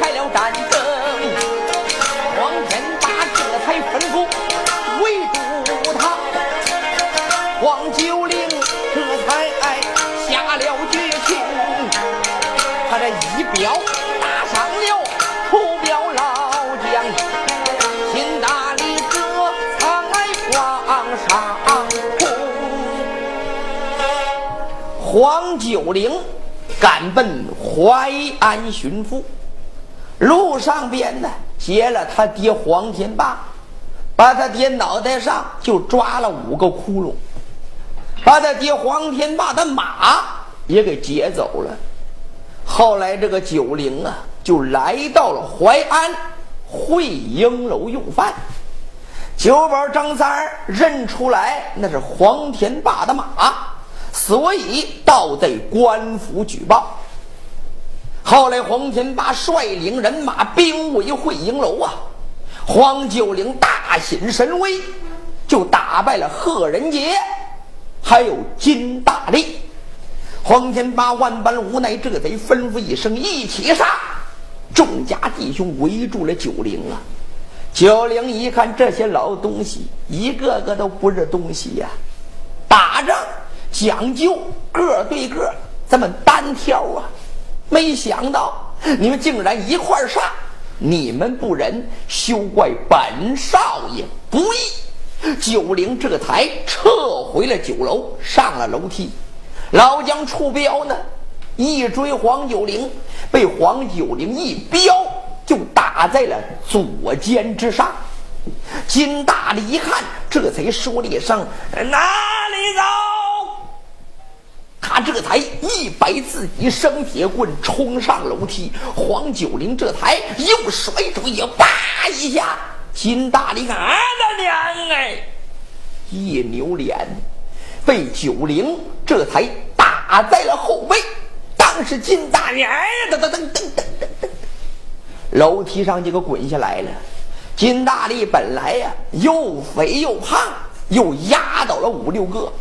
开了战争，黄天霸这才吩咐围住他，黄九龄这才下了决心，他这一表打上了出表老将，秦大礼这才往上冲，黄九龄。赶奔淮安巡抚，路上边呢劫了他爹黄天霸，把他爹脑袋上就抓了五个窟窿，把他爹黄天霸的马也给劫走了。后来这个九龄啊，就来到了淮安会英楼用饭。九宝张三儿认出来那是黄天霸的马。所以倒在官府举报。后来黄天霸率领人马兵围会营楼啊，黄九龄大显神威，就打败了贺仁杰，还有金大力。黄天霸万般无奈，这贼吩咐一声：“一起杀！”众家弟兄围住了九龄啊。九龄一看这些老东西，一个个都不是东西呀，打仗。讲究个对个，咱们单挑啊！没想到你们竟然一块上，你们不仁，休怪本少爷不义。九灵这才撤回了酒楼，上了楼梯。老将出镖呢，一追黄九龄，被黄九龄一镖就打在了左肩之上。金大力一看，这才说了一声：“哪里走？”他这才一摆自己生铁棍冲上楼梯，黄九龄这才又甩出一叭一下，金大力看俺的娘哎，一扭脸，被九龄这才打在了后背。当时金大娘呀，噔噔噔噔噔噔噔，楼梯上就给滚下来了。金大力本来呀又肥又胖，又压倒了五六个。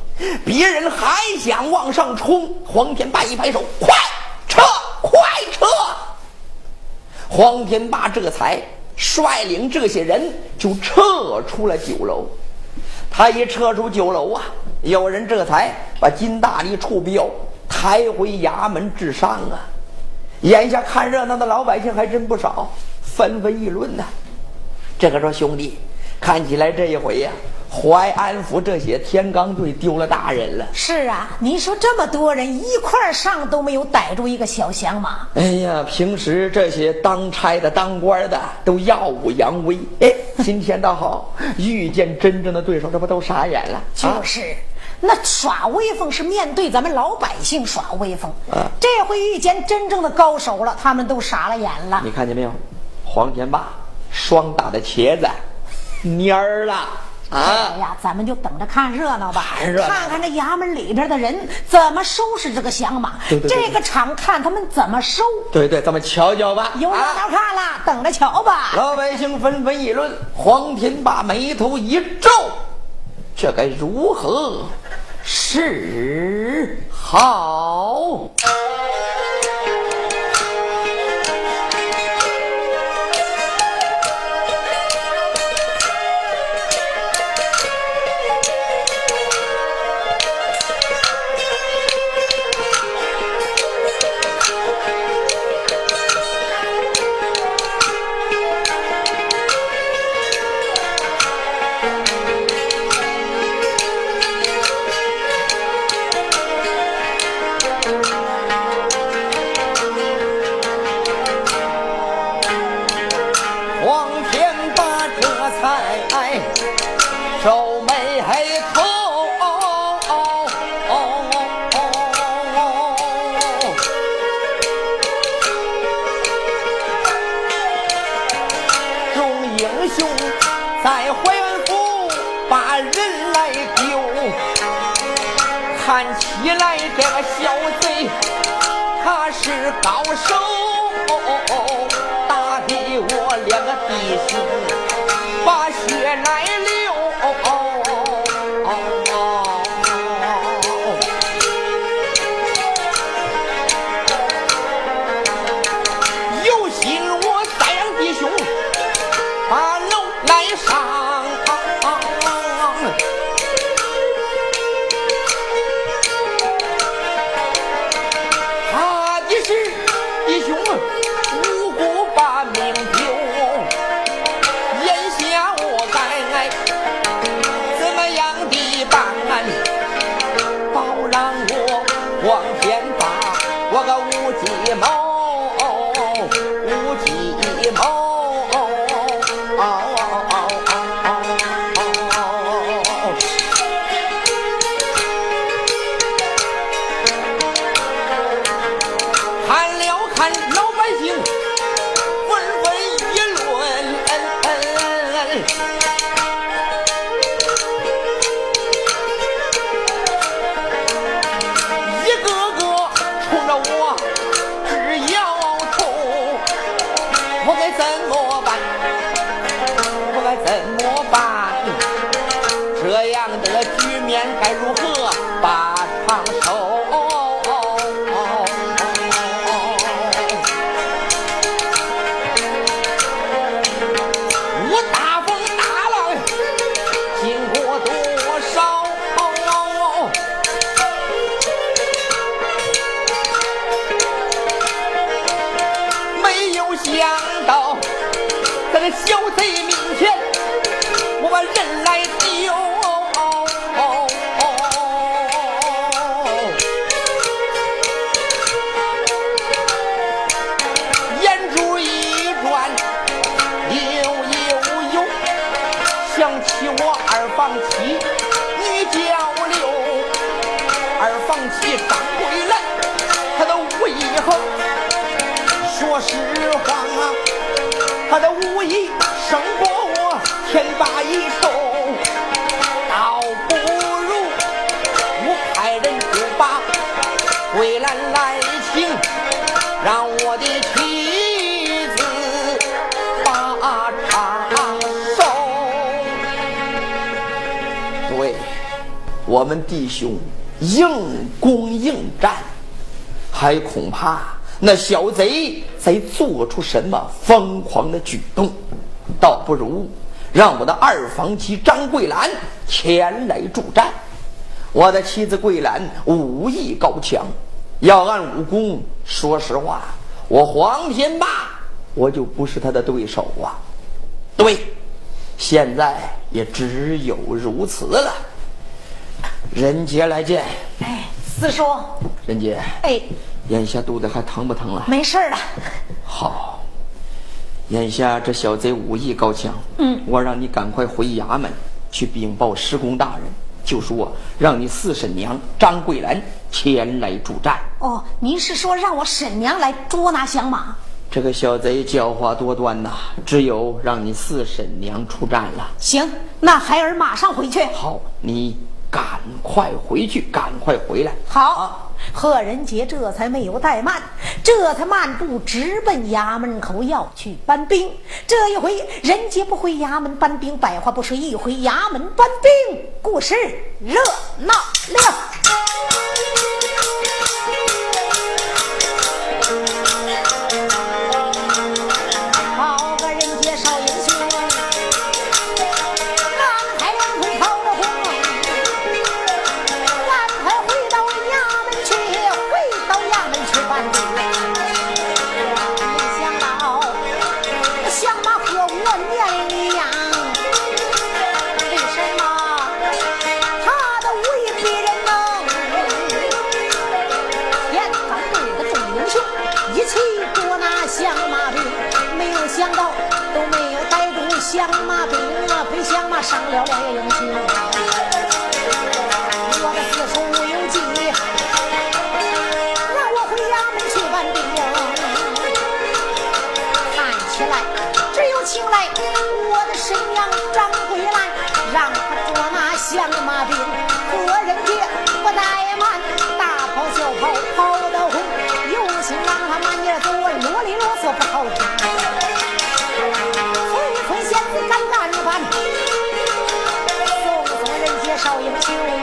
别人还想往上冲，黄天霸一拍手，快撤，快撤！黄天霸这才率领这些人就撤！出了酒楼。他一撤！出酒楼啊，有人这才把金大力处标抬回衙门治伤啊。眼下看热闹的老百姓还真不少，纷纷议论呢。这个说兄弟，看起来这一回呀，淮安府这些天罡队丢了大人了。是啊，您说这么多人一块上都没有逮住一个小响马。哎呀，平时这些当差的、当官的都耀武扬威，哎，今天倒好，遇见真正的对手，这不都傻眼了？就是，那耍威风是面对咱们老百姓耍威风，这回遇见真正的高手了，他们都傻了眼了。你看见没有，黄天霸双打的茄子蔫儿了。哎呀，咱们就等着看热闹吧，看看这衙门里边的人怎么收拾这个响马。这个场看他们怎么收。对对，咱们瞧瞧吧。有热闹看了，等着瞧吧。老百姓纷纷议论，黄天霸眉头一皱，这该如何是好？高手打的我两个弟兄把血来房妻，你叫刘二房妻张桂兰，她的武艺好。说实话，她的武艺胜过我天霸一手。我们弟兄硬攻硬战，还恐怕。那小贼在做出什么疯狂的举动？倒不如让我的二房妻张桂兰前来助战。我的妻子桂兰武艺高强，要按武功，说实话，我黄天霸我就不是他的对手啊。对，现在也只有如此了。任杰来见。哎，四叔。任杰。哎。眼下肚子还疼不疼了？没事了。好。眼下这小贼武艺高强。嗯。我让你赶快回衙门去禀报施公大人，就说让你四婶娘张桂兰前来助战。哦，您是说让我婶娘来捉拿响马？这个小贼狡猾多端呐，只有让你四婶娘出战了。行，那孩儿马上回去。好，你赶快回去，赶快回来。好，贺仁杰这才没有怠慢，这才漫步直奔衙门口要去搬兵。这一回，仁杰不回衙门搬兵，百话不说，一回衙门搬兵，故事热闹了。将马兵过人街，不怠慢，大跑小跑跑得欢。有心让他慢点走，啰里啰嗦不好听。飞腿仙子敢干翻，送送人杰少爷们。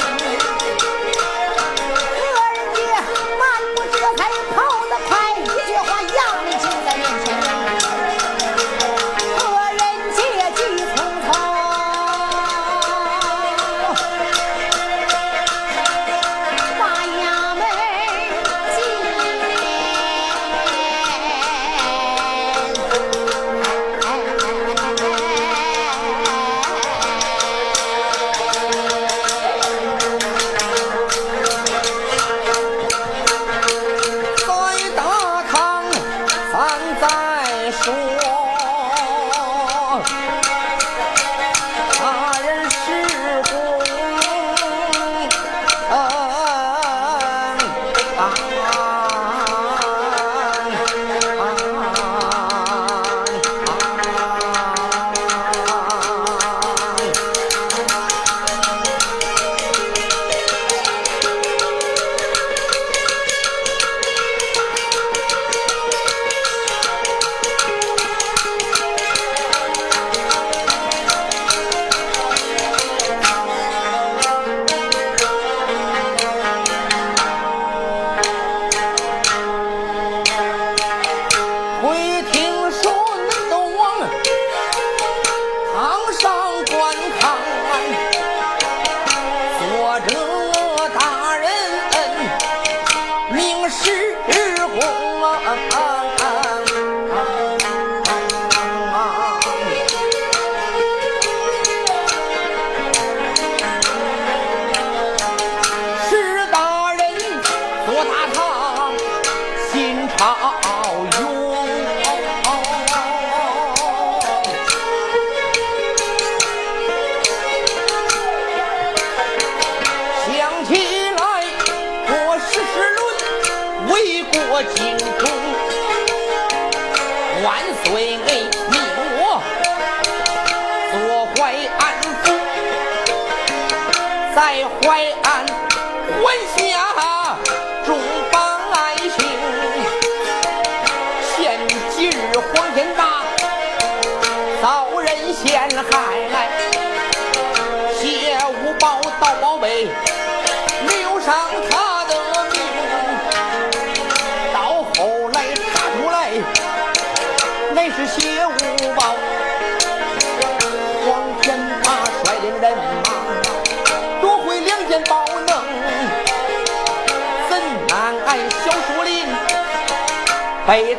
起来，我时世论为国尽忠，万岁！小贼。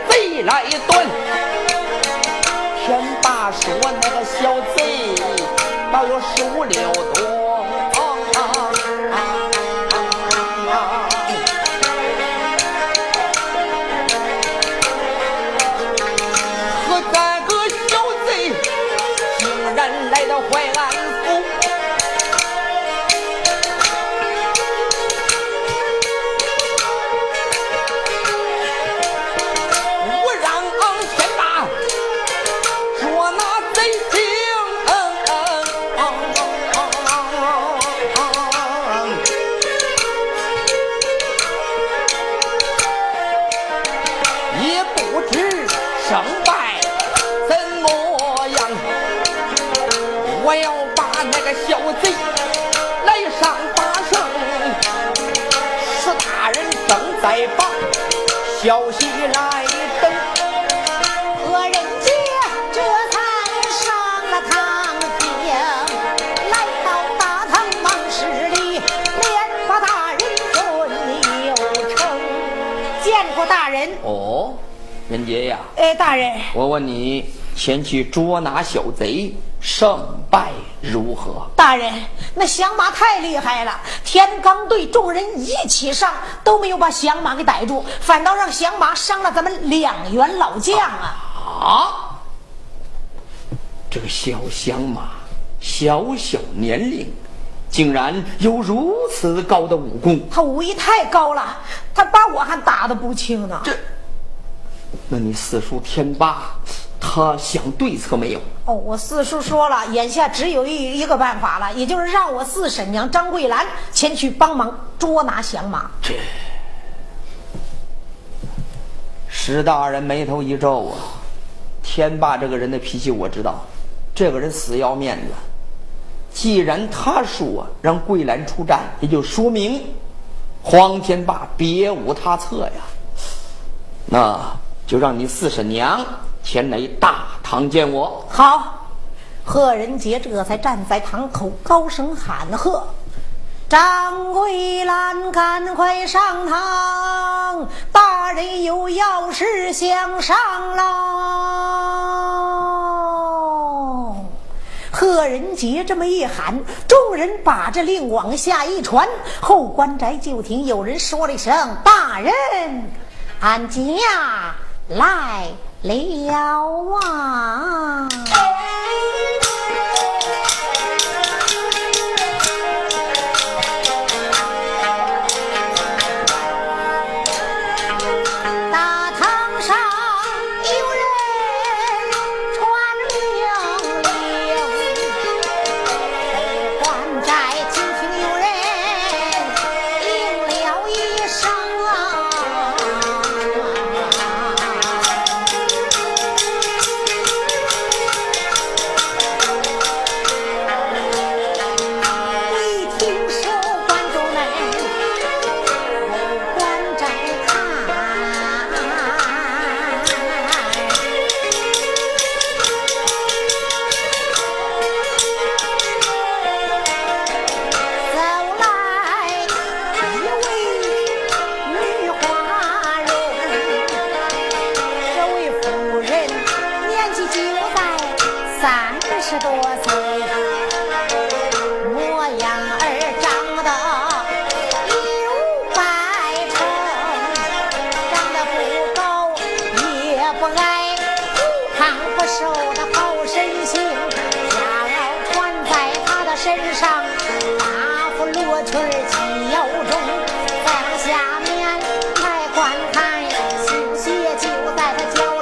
那个小贼来上法绳。石大人正在把消息来登，何人杰这才上了堂厅，来到大堂忙室里，连把大人尊有称。见过大人，哦，人杰呀，哎，大人，我问你，前去捉拿小贼，胜败如何？大人，那响马太厉害了，天罡队众人一起上，都没有把响马给逮住，反倒让响马伤了咱们两员老将啊！啊！这个小响马，小小年龄，竟然有如此高的武功。他武艺太高了，他把我还打得不轻呢。这，那你四叔天霸，他想对策没有？哦，我四叔说了，眼下只有一一个办法了，也就是让我四婶娘张桂兰前去帮忙捉拿响马。这，石大人眉头一皱啊！天霸这个人的脾气我知道，这个人死要面子。既然他说让桂兰出战，也就说明黄天霸别无他策呀。那就让你四婶娘前来大堂见我。好，贺仁杰这才站在堂口，高声喊喝：“张桂兰，赶快上堂！大人有要事相商喽！”贺仁杰这么一喊，众人把这令往下一传，后官宅就听有人说了一声：“大人，俺家来了啊！”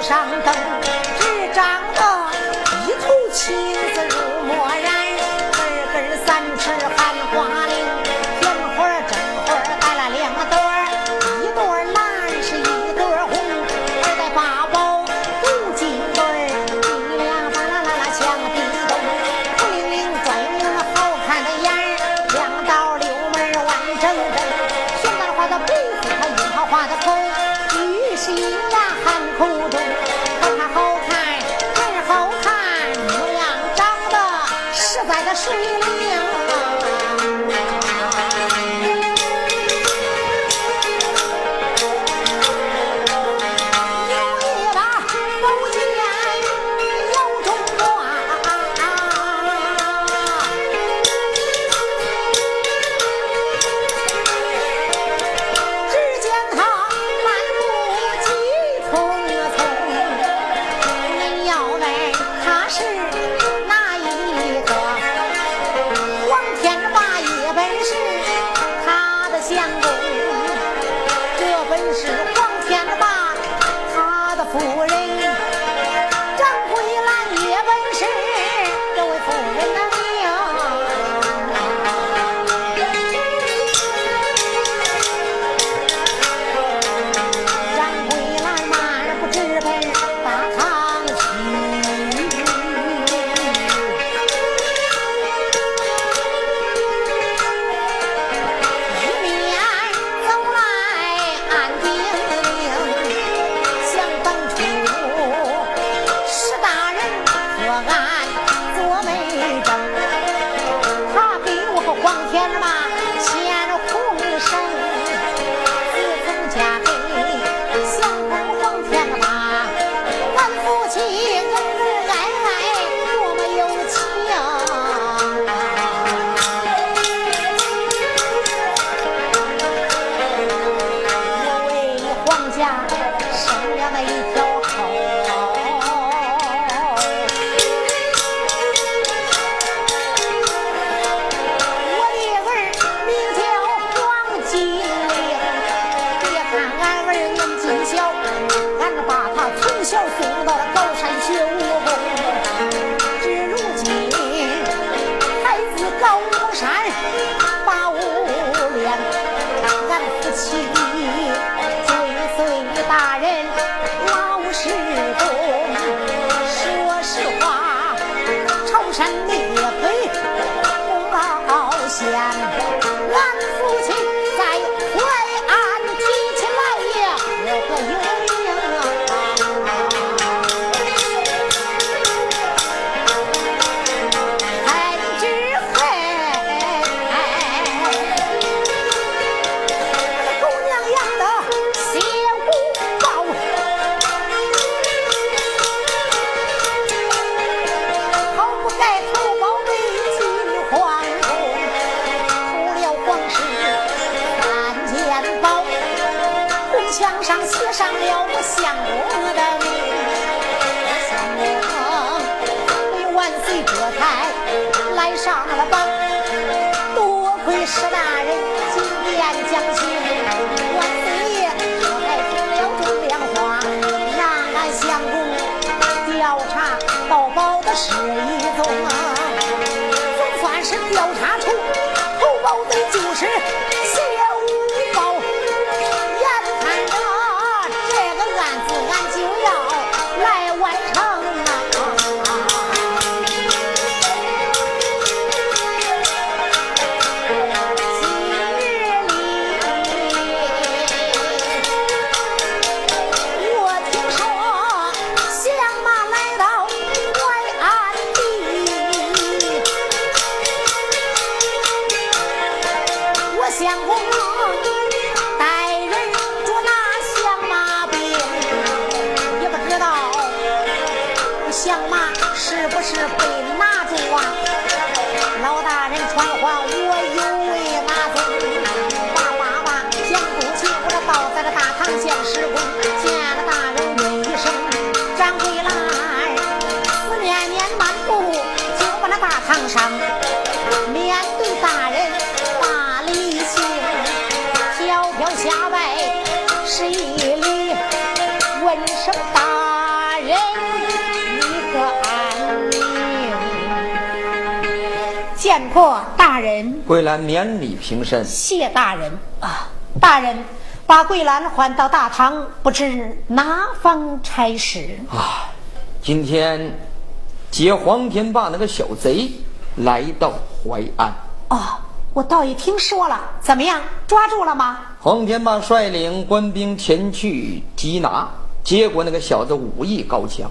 上等，墙上写上了我相公的名字，相公，你万岁，这才来上了榜。见过大人，桂兰免礼平身。谢大人啊，大人把桂兰还到大堂，不知哪方差使啊？今天劫黄天霸那个小贼来到淮安。哦，我倒也听说了，怎么样？抓住了吗？黄天霸率领官兵前去缉拿，结果那个小子武艺高强，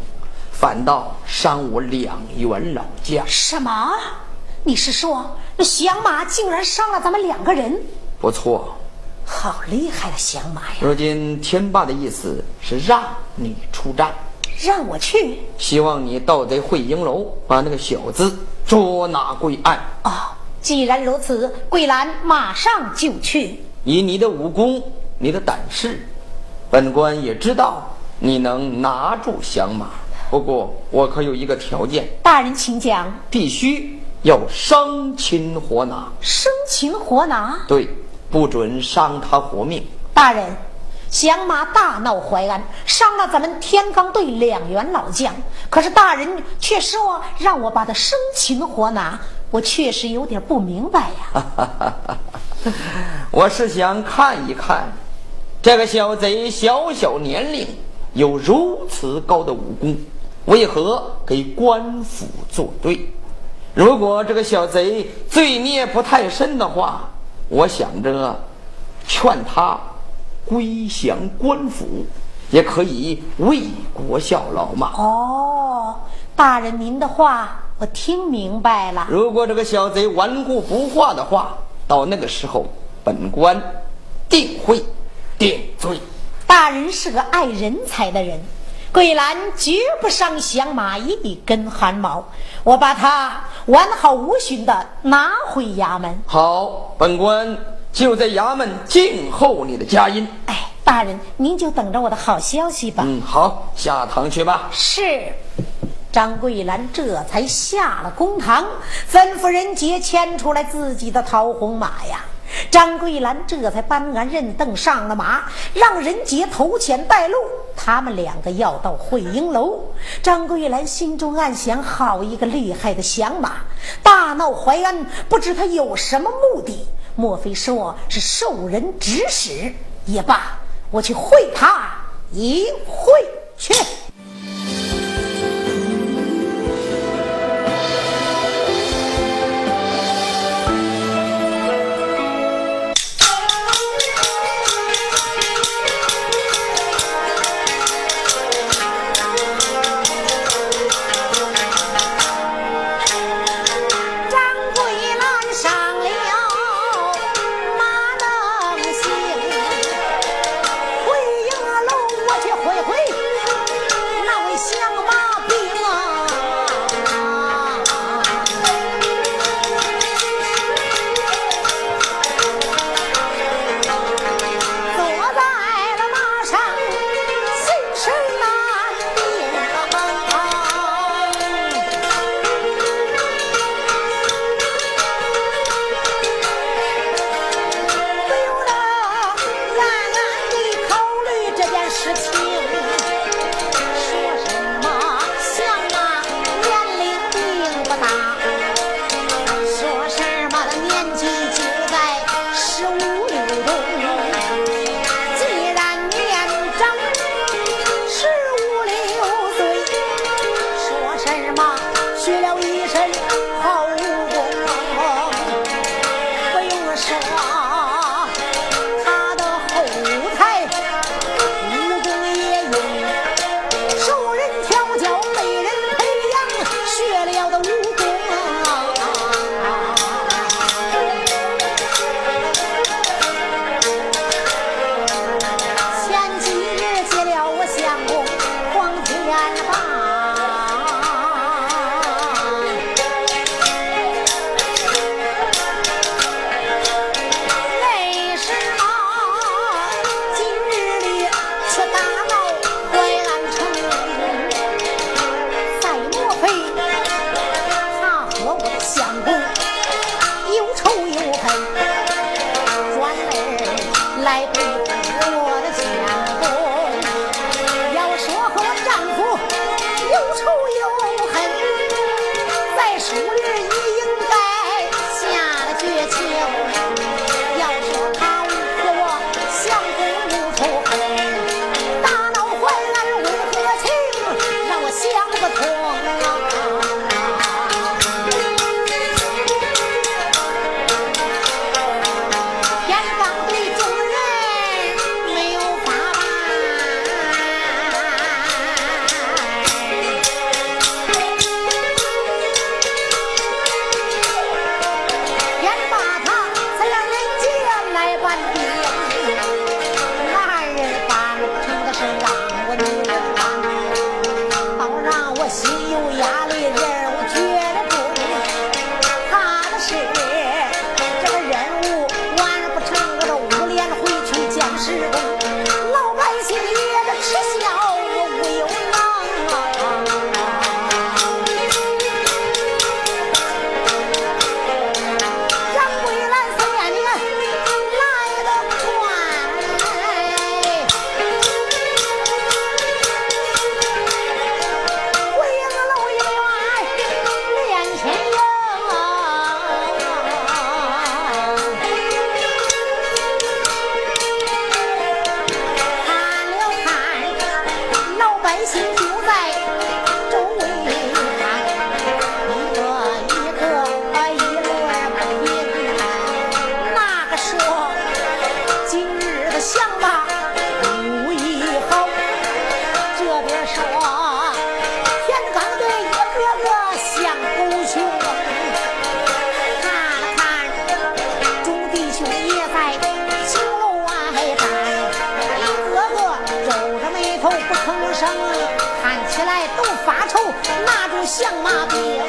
反倒伤我两员老将。什么？你是说那响马竟然伤了咱们两个人？不错，好厉害的响马呀！如今天霸的意思是让你出战，让我去，希望你盗贼会营楼，把那个小子捉拿归案。哦，既然如此，桂兰马上就去。以你的武功，你的胆识，本官也知道你能拿住响马。不过我可有一个条件，大人请讲。必须。要生擒活拿，生擒活拿。对，不准伤他活命。大人，响马大闹淮安，伤了咱们天罡队两员老将。可是大人却说让我把他生擒活拿，我确实有点不明白呀。我是想看一看，这个小贼小小年龄有如此高的武功，为何给官府作对？如果这个小贼罪孽不太深的话，我想着劝他归降官府，也可以为国效劳嘛。哦，大人您的话我听明白了。如果这个小贼顽固不化的话，到那个时候，本官定会定罪。大人是个爱人才的人。桂兰绝不伤响马一根汗毛，我把它完好无损的拿回衙门。好，本官就在衙门静候你的佳音。哎，大人，您就等着我的好消息吧。嗯，好，下堂去吧。是。张桂兰这才下了公堂，吩咐人杰牵出来自己的桃红马呀。张桂兰这才搬鞍认凳上了马，让人杰头前带路。他们两个要到会英楼。张桂兰心中暗想：好一个厉害的响马，大闹淮安，不知他有什么目的？莫非说是受人指使？也罢，我去会他一会去。看起来都发愁，拿着响马兵啊。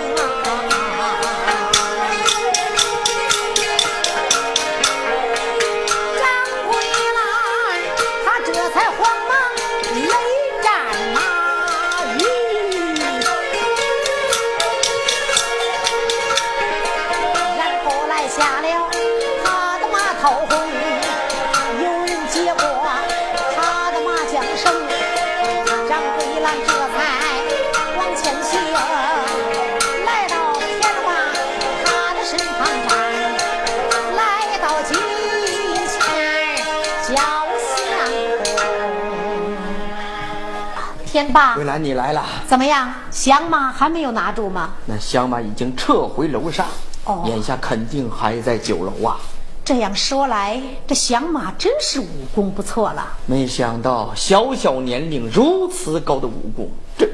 天霸，桂兰，你来了，怎么样？响马还没有拿住吗？那响马已经撤回楼上，哦，眼下肯定还在酒楼啊。这样说来，这响马真是武功不错了。没想到小小年龄如此高的武功，这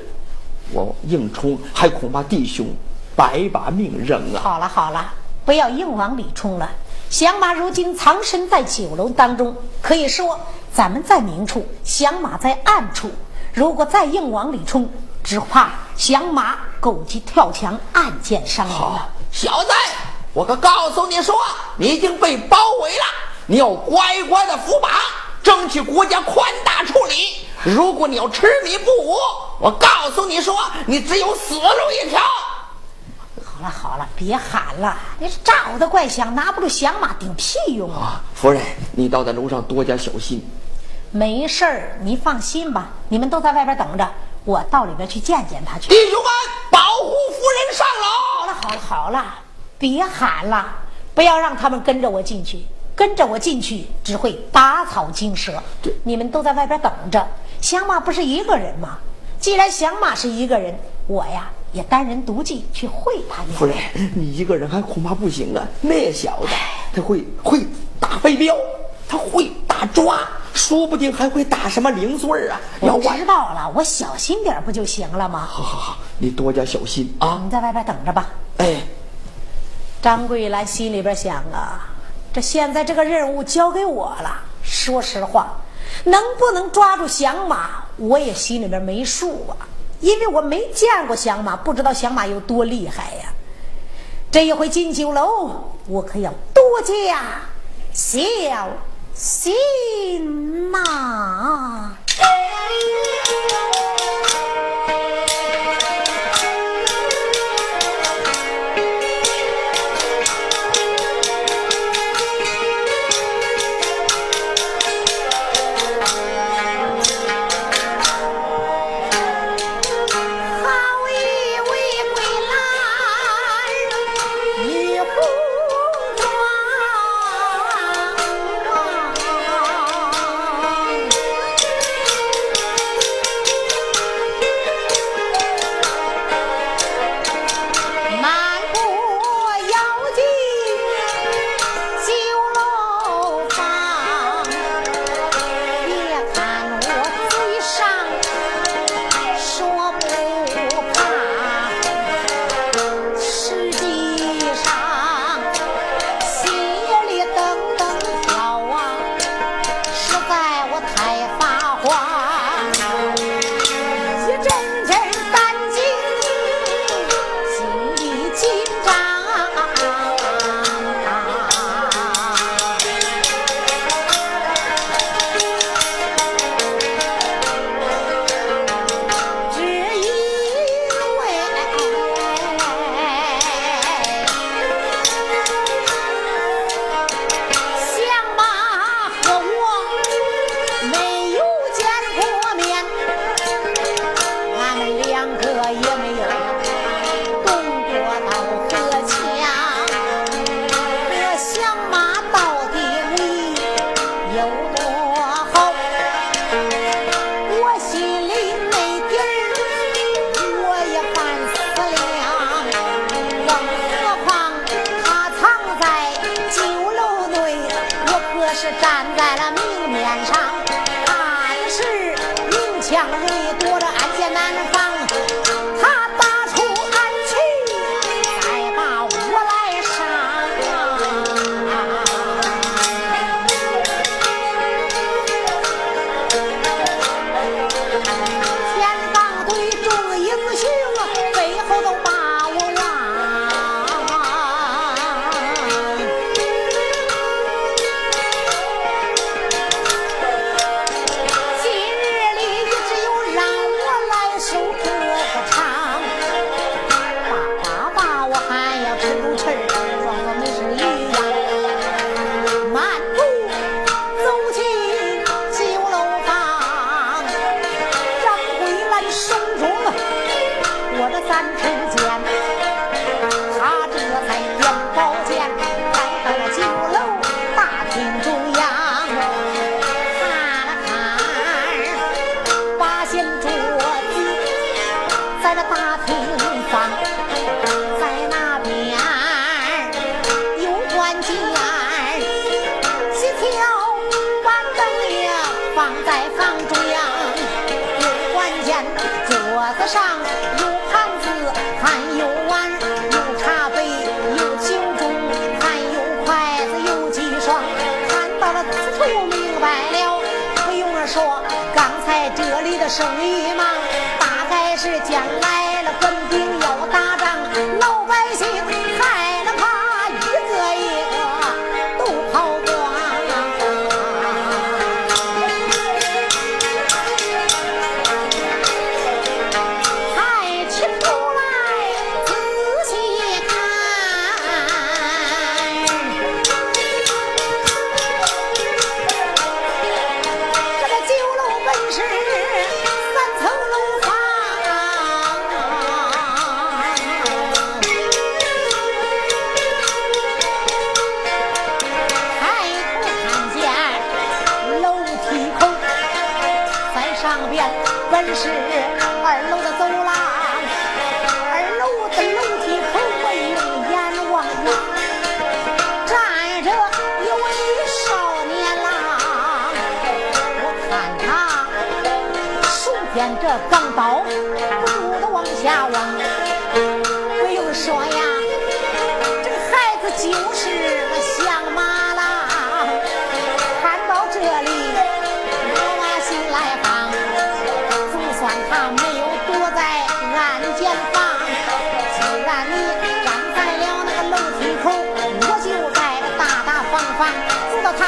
我硬冲还恐怕弟兄白把命扔了。好了好了，不要硬往里冲了。响马如今藏身在酒楼当中，可以说咱们在明处，响马在暗处。如果再硬往里冲，只怕响马狗急跳墙，暗箭伤人了。小子，我可告诉你说，你已经被包围了，你要乖乖的服把，争取国家宽大处理。如果你要痴迷不悟，我告诉你说，你只有死路一条。好了好了，别喊了，你是照的怪响，拿不住响马顶屁用啊！夫人，你倒在楼上多加小心。没事儿，你放心吧。你们都在外边等着，我到里边去见见他去。弟兄们，保护夫人上楼。好了好了好了，别喊了，不要让他们跟着我进去。跟着我进去只会打草惊蛇。你们都在外边等着。响马不是一个人吗？既然响马是一个人，我呀也单人独骑去会他。夫人，你一个人还恐怕不行啊。那小子他会会打飞镖，他会打抓。说不定还会打什么零碎儿啊！我知道了，我小心点不就行了吗？好好好，你多加小心啊！你在外边等着吧。哎，张桂兰心里边想啊，这现在这个任务交给我了。说实话，能不能抓住响马，我也心里边没数啊，因为我没见过响马，不知道响马有多厉害呀。这一回进酒楼，我可要多加小。心呐。放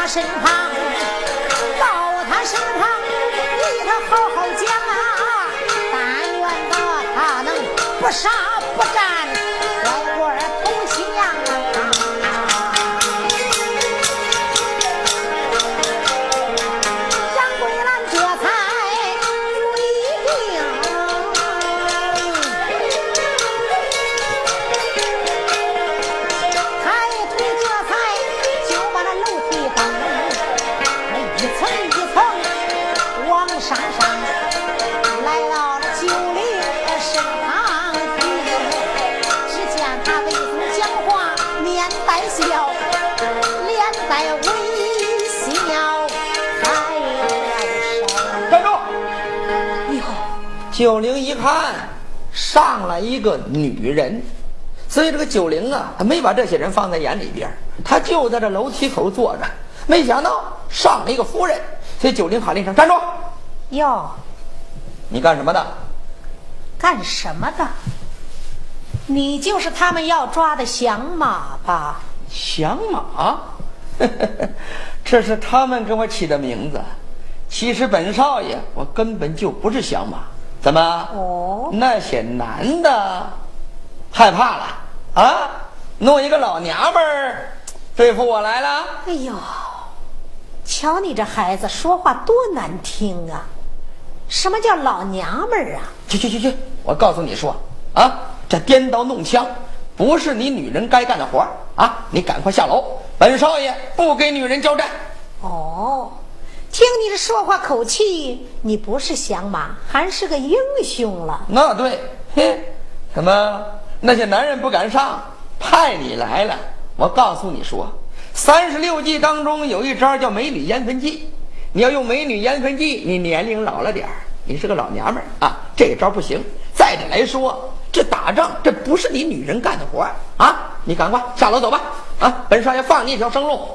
身旁，到他身旁，与他好好讲啊！但愿他他能不杀不战，九龄一看，上来一个女人，所以这个九龄啊，他没把这些人放在眼里边，他就在这楼梯口坐着。没想到上了一个夫人，所以九龄喊了一声：“站住！”哟，你干什么的？干什么的？你就是他们要抓的响马吧？响马？这是他们给我起的名字。其实本少爷，我根本就不是响马。怎么？哦，那些男的害怕了啊！弄一个老娘们儿对付我来了。哎呦，瞧你这孩子说话多难听啊！什么叫老娘们儿啊？去去去去！我告诉你说啊，这颠刀弄枪不是你女人该干的活儿啊！你赶快下楼，本少爷不给女人交战。哦。听你这说话口气，你不是响马，还是个英雄了。那对，嘿，怎么那些男人不敢上，派你来了。我告诉你说，三十六计当中有一招叫美女烟焚计。你要用美女烟焚计，你年龄老了点儿，你是个老娘们儿啊，这招不行。再者来说，这打仗这不是你女人干的活啊，你赶快下楼走吧。啊，本少爷放你一条生路。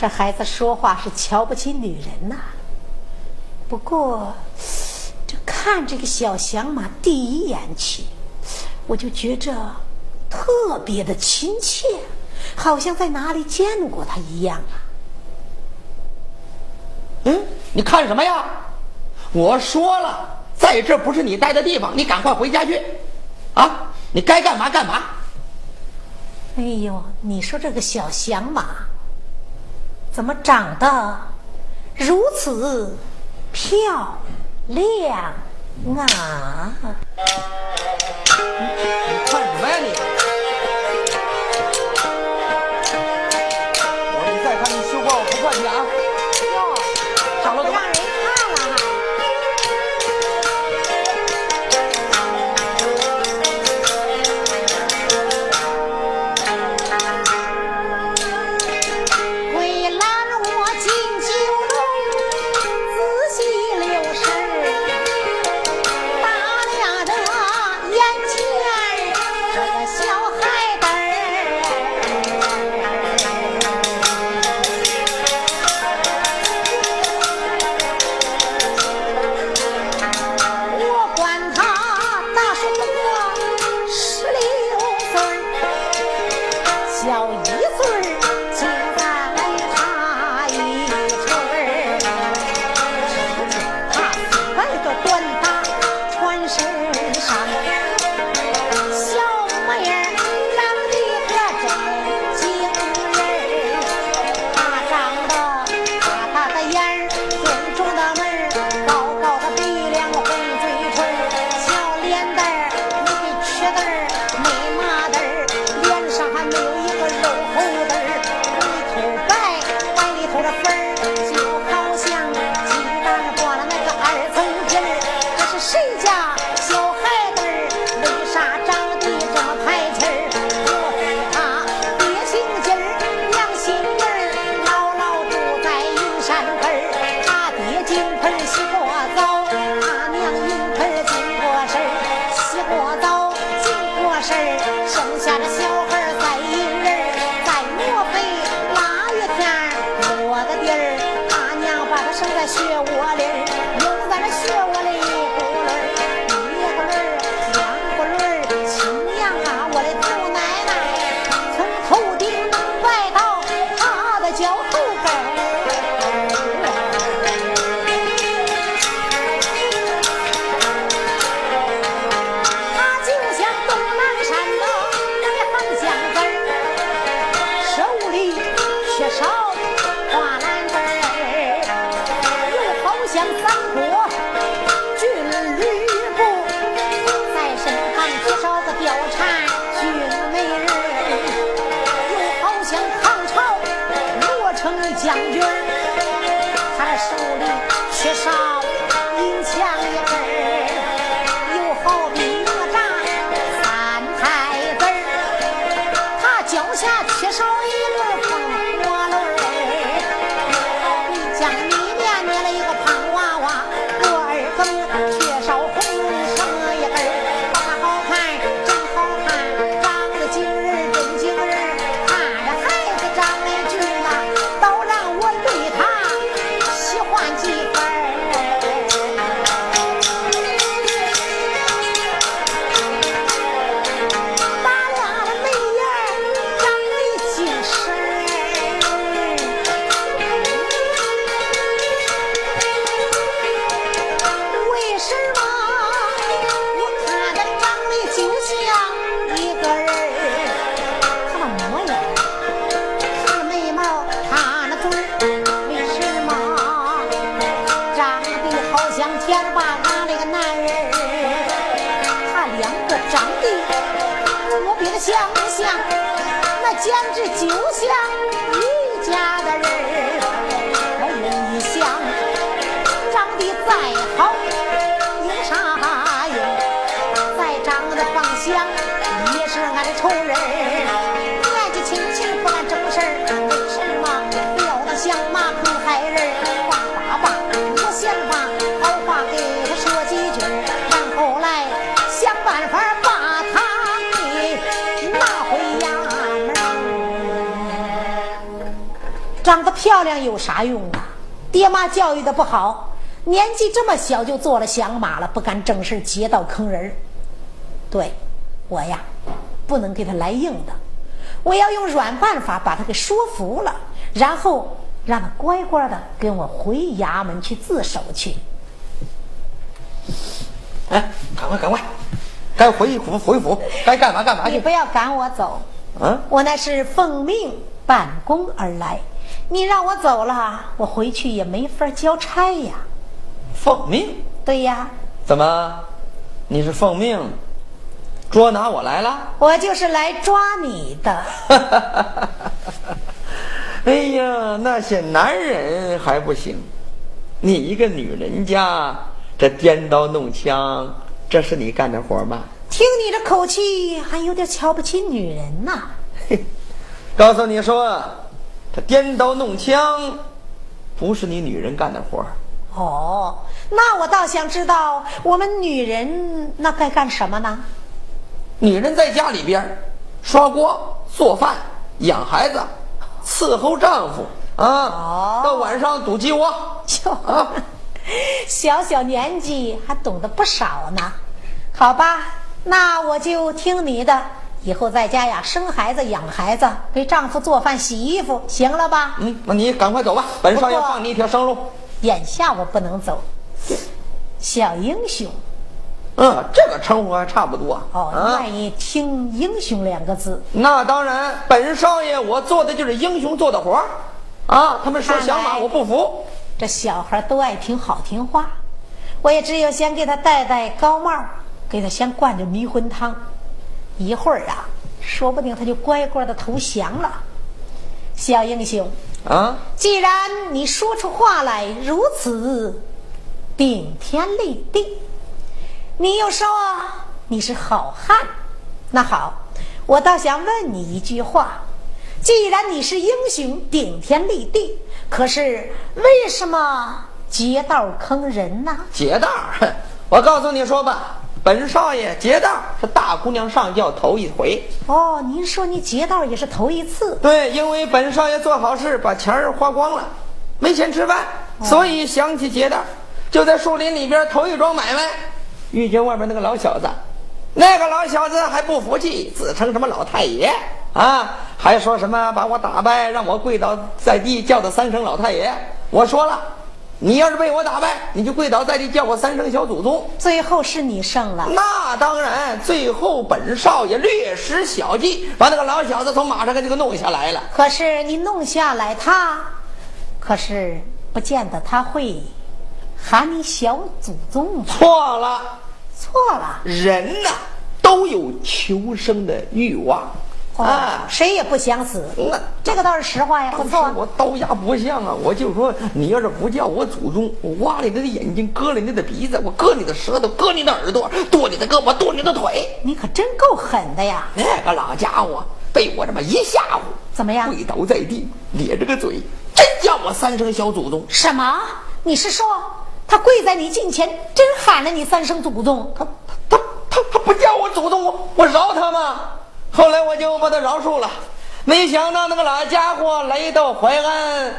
这孩子说话是瞧不起女人呐。不过，这看这个小响马第一眼起，我就觉着特别的亲切，好像在哪里见过他一样啊。嗯，你看什么呀？我说了，在这不是你待的地方，你赶快回家去。啊，你该干嘛干嘛。哎呦，你说这个小响马。怎么长得如此漂亮啊？你你看什么呀你？我说你再看，你休怪我不客气啊！漂亮有啥用啊？爹妈教育的不好，年纪这么小就做了响马了，不干正事，劫道坑人儿。对，我呀，不能给他来硬的，我要用软办法把他给说服了，然后让他乖乖的跟我回衙门去自首去。哎，赶快赶快，该回府回府，该干嘛干嘛去你不。要赶我走，嗯，我那是奉命办公而来，你让我走了，我回去也没法交差呀。奉命？对呀，怎么？你是奉命捉拿我来了？我就是来抓你的。哎呀，那些男人还不行，你一个女人家，这颠刀弄枪，这是你干的活吗？听你这口气，还有点瞧不起女人呢。嘿，告诉你说，这颠刀弄枪，不是你女人干的活儿哦，那我倒想知道，我们女人那该干什么呢？女人在家里边儿刷锅、做饭、养孩子、伺候丈夫啊，哦到晚上堵鸡窝。小小年纪还懂得不少呢。好吧，那我就听你的。以后在家呀，生孩子、养孩子，给丈夫做饭、洗衣服，行了吧？嗯，那你赶快走吧，本少爷放你一条生路。眼下我不能走。小英雄，嗯，这个称呼还差不多。哦，啊愿意听“英雄”两个字。那当然，本少爷我做的就是英雄做的活儿啊！他们说小马，我不服。这小孩都爱听好听话，我也只有先给他戴戴高帽，给他先灌着迷魂汤，一会儿啊，说不定他就乖乖的投降了。小英雄，啊，既然你说出话来如此顶天立地，你又说你是好汉，那好，我倒想问你一句话：既然你是英雄，顶天立地，可是为什么劫道坑人呢？劫道，哼我告诉你说吧，本少爷劫道是大姑娘上轿头一回。哦，您说您劫道也是头一次，对，因为本少爷做好事把钱儿花光了，没钱吃饭，所以想起劫道，就在树林里边头一桩买卖，遇见外面那个老小子。那个老小子还不服气，自称什么老太爷啊，还说什么把我打败，让我跪倒在地叫他三声老太爷。我说了，你要是被我打败，你就跪倒在地叫我三声小祖宗。最后是你胜了。那当然，最后本少爷略施小计，把那个老小子从马上给这个弄下来了。可是你弄下来他，可是不见得他会喊你小祖宗。错了。错了，人呐都有求生的欲望啊，谁也不想死。那这个倒是实话呀，不错。我刀牙不像啊，我就说你要是不叫我祖宗，我挖了你的眼睛，割了你的鼻子，我割你的舌头，割你的耳朵，剁你的胳膊，剁你的腿。你可真够狠的呀！那个老家伙被我这么一吓唬，怎么样？跪倒在地，咧着个嘴，真叫我三声小祖宗。什么？你是说？他跪在你近前，真喊了你三声祖宗。他他他他不叫我祖宗，我我饶他吗？后来我就把他饶恕了。没想到那个老家伙来到淮安，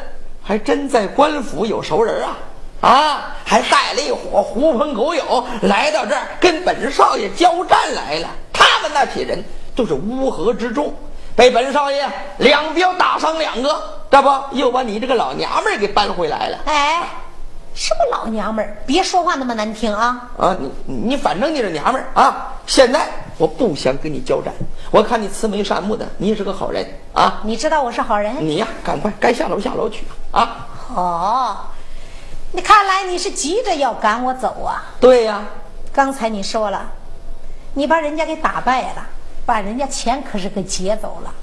还真在官府有熟人啊啊！还带了一伙狐朋狗友来到这儿跟本少爷交战来了。他们那批人都是乌合之众，被本少爷两镖打伤两个，这不又把你这个老娘们给搬回来了？哎。什么老娘们儿？别说话那么难听啊！啊，你你反正你是娘们儿啊！现在我不想跟你交战，我看你慈眉善目的，你也是个好人啊！你知道我是好人？你呀，赶快该下楼下楼去啊！哦，你看来你是急着要赶我走啊？对呀，刚才你说了，你把人家给打败了，把人家钱可是给劫走了，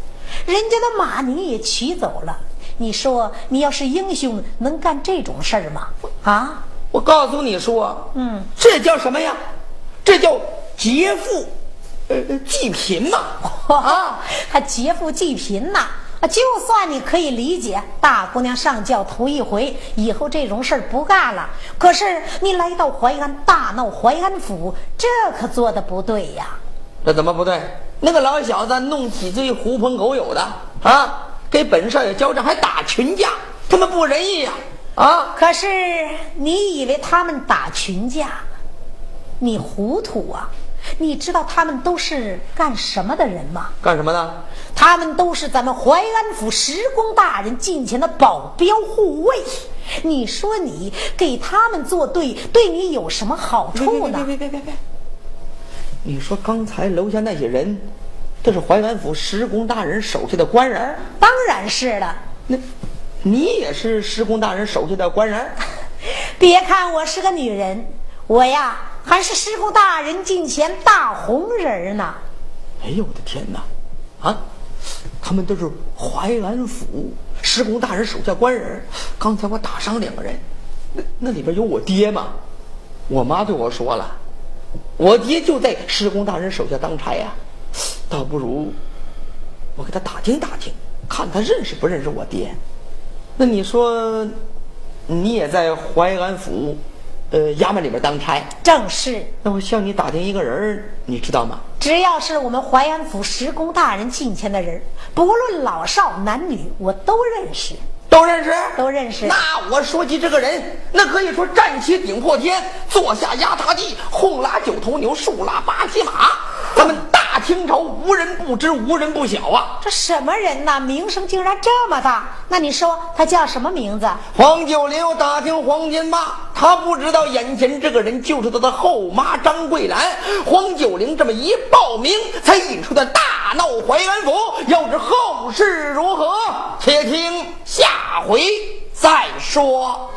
人家的马你也取走了。你说，你要是英雄，能干这种事儿吗？啊！我告诉你说，嗯，这叫什么呀？这叫劫富，呃，济贫嘛！啊，还劫富济贫呐！啊，就算你可以理解，大姑娘上轿头一回，以后这种事儿不干了。可是你来到淮安，大闹淮安府，这可做的不对呀！这怎么不对？那个老小子弄几堆狐朋狗友的啊！给本少爷交战还打群架，他们不仁义呀！啊！可是你以为他们打群架？你糊涂啊！你知道他们都是干什么的人吗？干什么的？他们都是咱们淮安府石公大人近前的保镖护卫。你说你给他们作对，对你有什么好处呢？别别别别别！你说刚才楼下那些人？这是淮安府施公大人手下的官人当然是了。那，你也是施公大人手下的官人别看我是个女人，我呀还是施工大人近前大红人呢。哎呦我的天哪！啊，他们都是淮安府施工大人手下官人刚才我打伤两个人，那那里边有我爹吗？我妈对我说了，我爹就在施工大人手下当差呀。倒不如我给他打听打听，看他认识不认识我爹。那你说，你也在淮安府，呃，衙门里边当差？正是。那我向你打听一个人你知道吗？只要是我们淮安府十公大人近前的人，不论老少男女，我都认识。都认识？都认识。那我说起这个人，那可以说站起顶破天，坐下压塌地，轰拉九头牛，竖拉八匹马。咱们大清朝无人不知，无人不晓啊！这什么人呐？名声竟然这么大？那你说他叫什么名字？黄九龄打听黄金妈，他不知道眼前这个人就是他的后妈张桂兰。黄九龄这么一报名，才引出的大闹淮安府。要知后事如何，且听下回再说。